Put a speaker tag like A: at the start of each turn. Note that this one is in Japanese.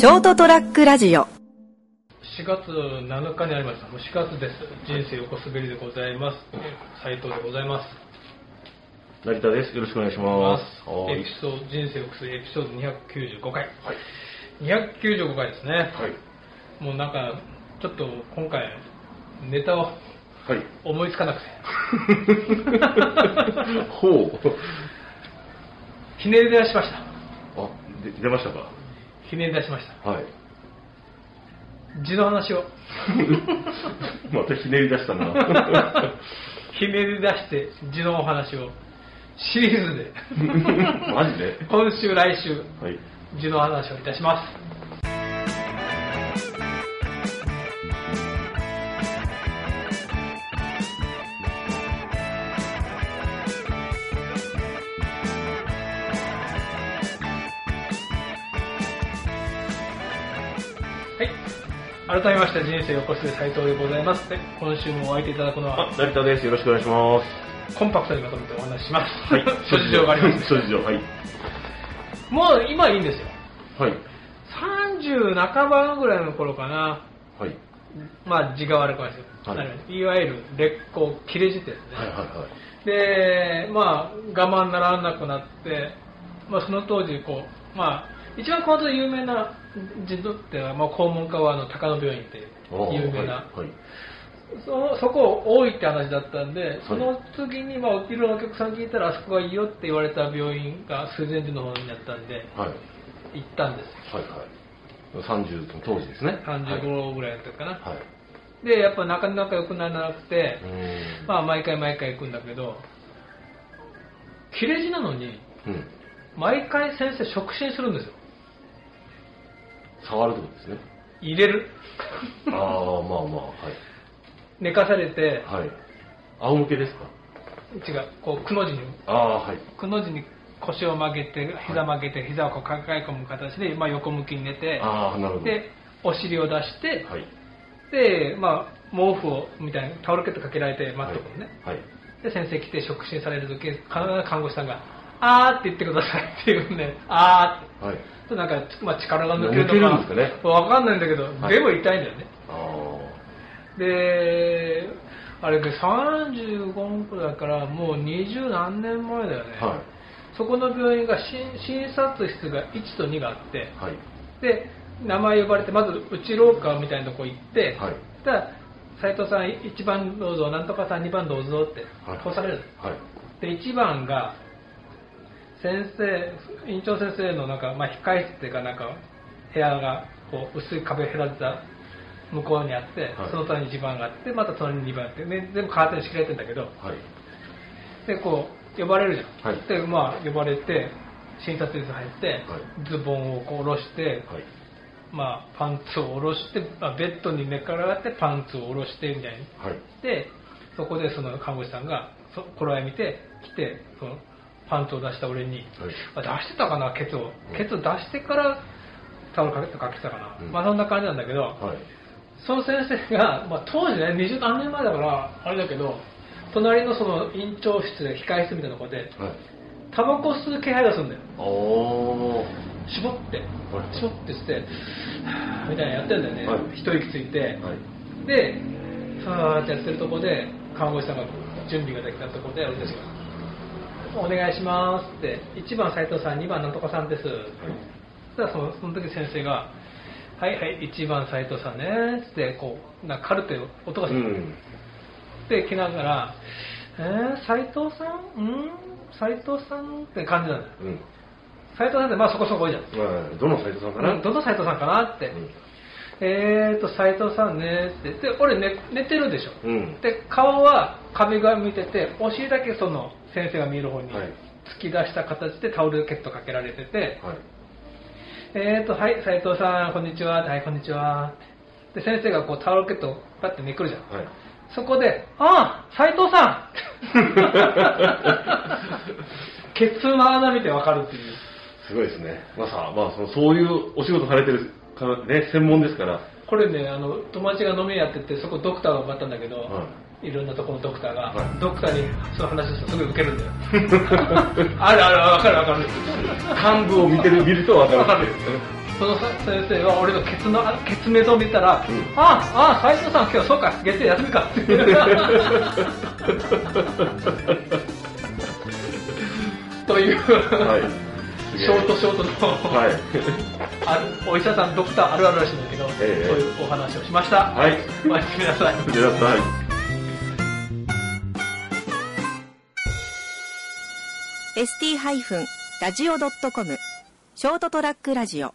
A: ショートトラックラジオ
B: 4月7日にありました。もう4月です。人生横滑りでございます。斉藤でございます。
C: 成田です。よろしくお願いします。は
B: エ
C: い
B: ピソード、人生横滑りエピソード295回。
C: はい。
B: 295回ですね。
C: はい。
B: もうなんか、ちょっと今回、ネタを
C: はい。
B: 思いつかなくて、
C: ほう。
B: ひねり出しました。
C: あ、で出ましたか？
B: ひねり出しました。
C: はい。
B: 字の話を。
C: またひねり出したな。
B: ひねり出して字のお話をシリーズで
C: マジで？
B: 今週来週
C: はい。
B: 字の話をいたしますはい改めまして人生横須賀斉藤でございますで今週もお相手いただくのは
C: あ、成田です。よろしくお願いします。
B: コンパクトにまとめてお話しします、
C: はい
B: 諸事情があります
C: 諸事情、はい。
B: もう今いいんですよ
C: はい。
B: 30半ばぐらいの頃かな
C: はい。
B: まあ字が悪くないですよ、
C: はい
B: い、わゆる劣行切れ字ですね、
C: はいはいはい。
B: でまあ我慢ならなくなって、まあ、その当時こうまあ一番熊本で有名な字のっては、まあ、肛門科はあの高野病院って有名な、
C: はい。はい
B: そそこ多いって話だったんで、その次に、まあ、いろんなお客さん聞いたら、あそこがいいよって言われた病院が水前寺の方になったんで、
C: はい。
B: 行ったんです。
C: はいはい。30の当時ですね。
B: 35ぐらいの時かな。
C: はい。はい。
B: で、やっぱなかなか良くならなくて。まあ、毎回毎回行くんだけど、切れ字なのに、
C: うん。
B: 毎回先生触診するんですよ。
C: 触るってことですね。
B: 入れる？
C: ああ、まあまあ、はい。
B: 寝かされて、
C: はい。仰向けですか？
B: 違う、こう、くの字に、
C: ああ、はい。
B: くの字に腰を曲げて、膝曲げて、膝をこう抱え込む形で、まあ、横向きに寝て、
C: ああ、なるほど。
B: で、お尻を出して、
C: はい。
B: で、まあ、毛布を、みたいな、タオルケットかけられて待っとくのね。
C: はい。
B: で、先生来て触診されるとき、必ず看護師さんが、あーって言ってくださいって言うんで、あーって。
C: はい。
B: となんか、まあ、力が抜ける
C: 抜ける
B: の
C: んですかね？
B: か、わかんないんだけど、
C: はい
B: でも痛いんだよね。
C: あ
B: で、あれで35分くらいだから、もう二十何年前だよね。
C: あ。はい。
B: そこの病院が診診察室が1と2があって、
C: はい。
B: で、名前呼ばれて、まず内廊下みたいなとこ行って、
C: はい。
B: たら、斉藤さん1番どうぞ、なんとかさん2番どうぞって
C: はい
B: 通される。
C: はい。
B: で、1番が、先生、院長先生のなんか、まあ、控室っていうかなんか、部屋が、こう、薄い壁隔てた向こうにあって、
C: はい
B: その隣に1番があって、また隣に2番あって、ね、全部カーテンで仕切られてるんだけど、
C: はい。
B: で、こう、呼ばれるじゃん。
C: はい
B: で、まあ、呼ばれて、診察室入って、
C: はい
B: ズボンをこう下ろして、
C: はい。
B: まあ、パンツを下ろして、まあ、ベッドに寝っ転がってパンツを下ろしてみたいに。
C: はい。
B: で、そこでその看護師さんが、そ頃合い見て、来て、そのパンツを出した俺に、
C: はい。
B: あ出してたかな、ケツを
C: うん。
B: ケツを出してからタオルかけてかけてたかな。
C: うん
B: まあそんな感じなんだけど、
C: はい。
B: その先生が、まあ、当時ね、20何年前だから、あれだけど、隣のその院長室で、控室みたいなところで、
C: はい。
B: タバコ吸う気配がするんだよ。絞って
C: はい、
B: 絞ってして、みたいなやってんだよね。
C: はい
B: 一息ついて、
C: はい。
B: で、さーってやってるとこで、看護師さんが準備ができたところで、俺たちが、お願いしますって、1番斉藤さん、2番なんとかさんです。そしたらそのその時先生が、はいはい、1番斉藤さんねって、こう、なんかカルテを音がする。
C: うん。
B: で、来ながら、えー、斉藤さん？うん斉藤さんって感じなんだよ。
C: うん。
B: 斉藤さんってまあそこそこ多いじゃん。
C: まあ、どの斎藤さんかな？
B: うんどの斉藤さんかなって。
C: うん
B: えーと、斉藤さんねって。で、俺寝寝てるでしょ。
C: うん。
B: で、顔は壁側向いてて、お尻だけその先生が見える方に
C: はい
B: 突き出した形でタオルケットかけられてて、
C: はい。
B: えーと、はい、斉藤さん、こんにちは。はい、こんにちは。で、先生がこうタオルケットをパッてめくるじゃん。
C: はい。
B: そこで、ああ、斉藤さん ケツの穴見てわかるっていう。
C: すごいですね。まさ、まあ、その、そういうお仕事されてるね、専門ですから。
B: これね、あの、友達が飲み屋やってて、そこドクターがまったんだけど、
C: はい
B: ろんなところのドクターが、
C: はい
B: ドクターにその話するとすごいウケるんだよ。あるある、わかるわかる。
C: 幹部を見てる、見るとわかる。
B: わかるその先生は俺のケツのケツメゾを見たら、
C: うん
B: ああ、ああ、斉藤さん今日そうか、月曜休みかって。という、
C: はい。
B: ショートショートの、
C: はい。
B: あるお医者さん、ドクターあるあるらしいんだけど、
C: ええ
B: そういうお話をしました。
C: はい。
B: おやすみなさい。
C: ごめんなさい。
A: ST-radio.com ショートトラックラジオ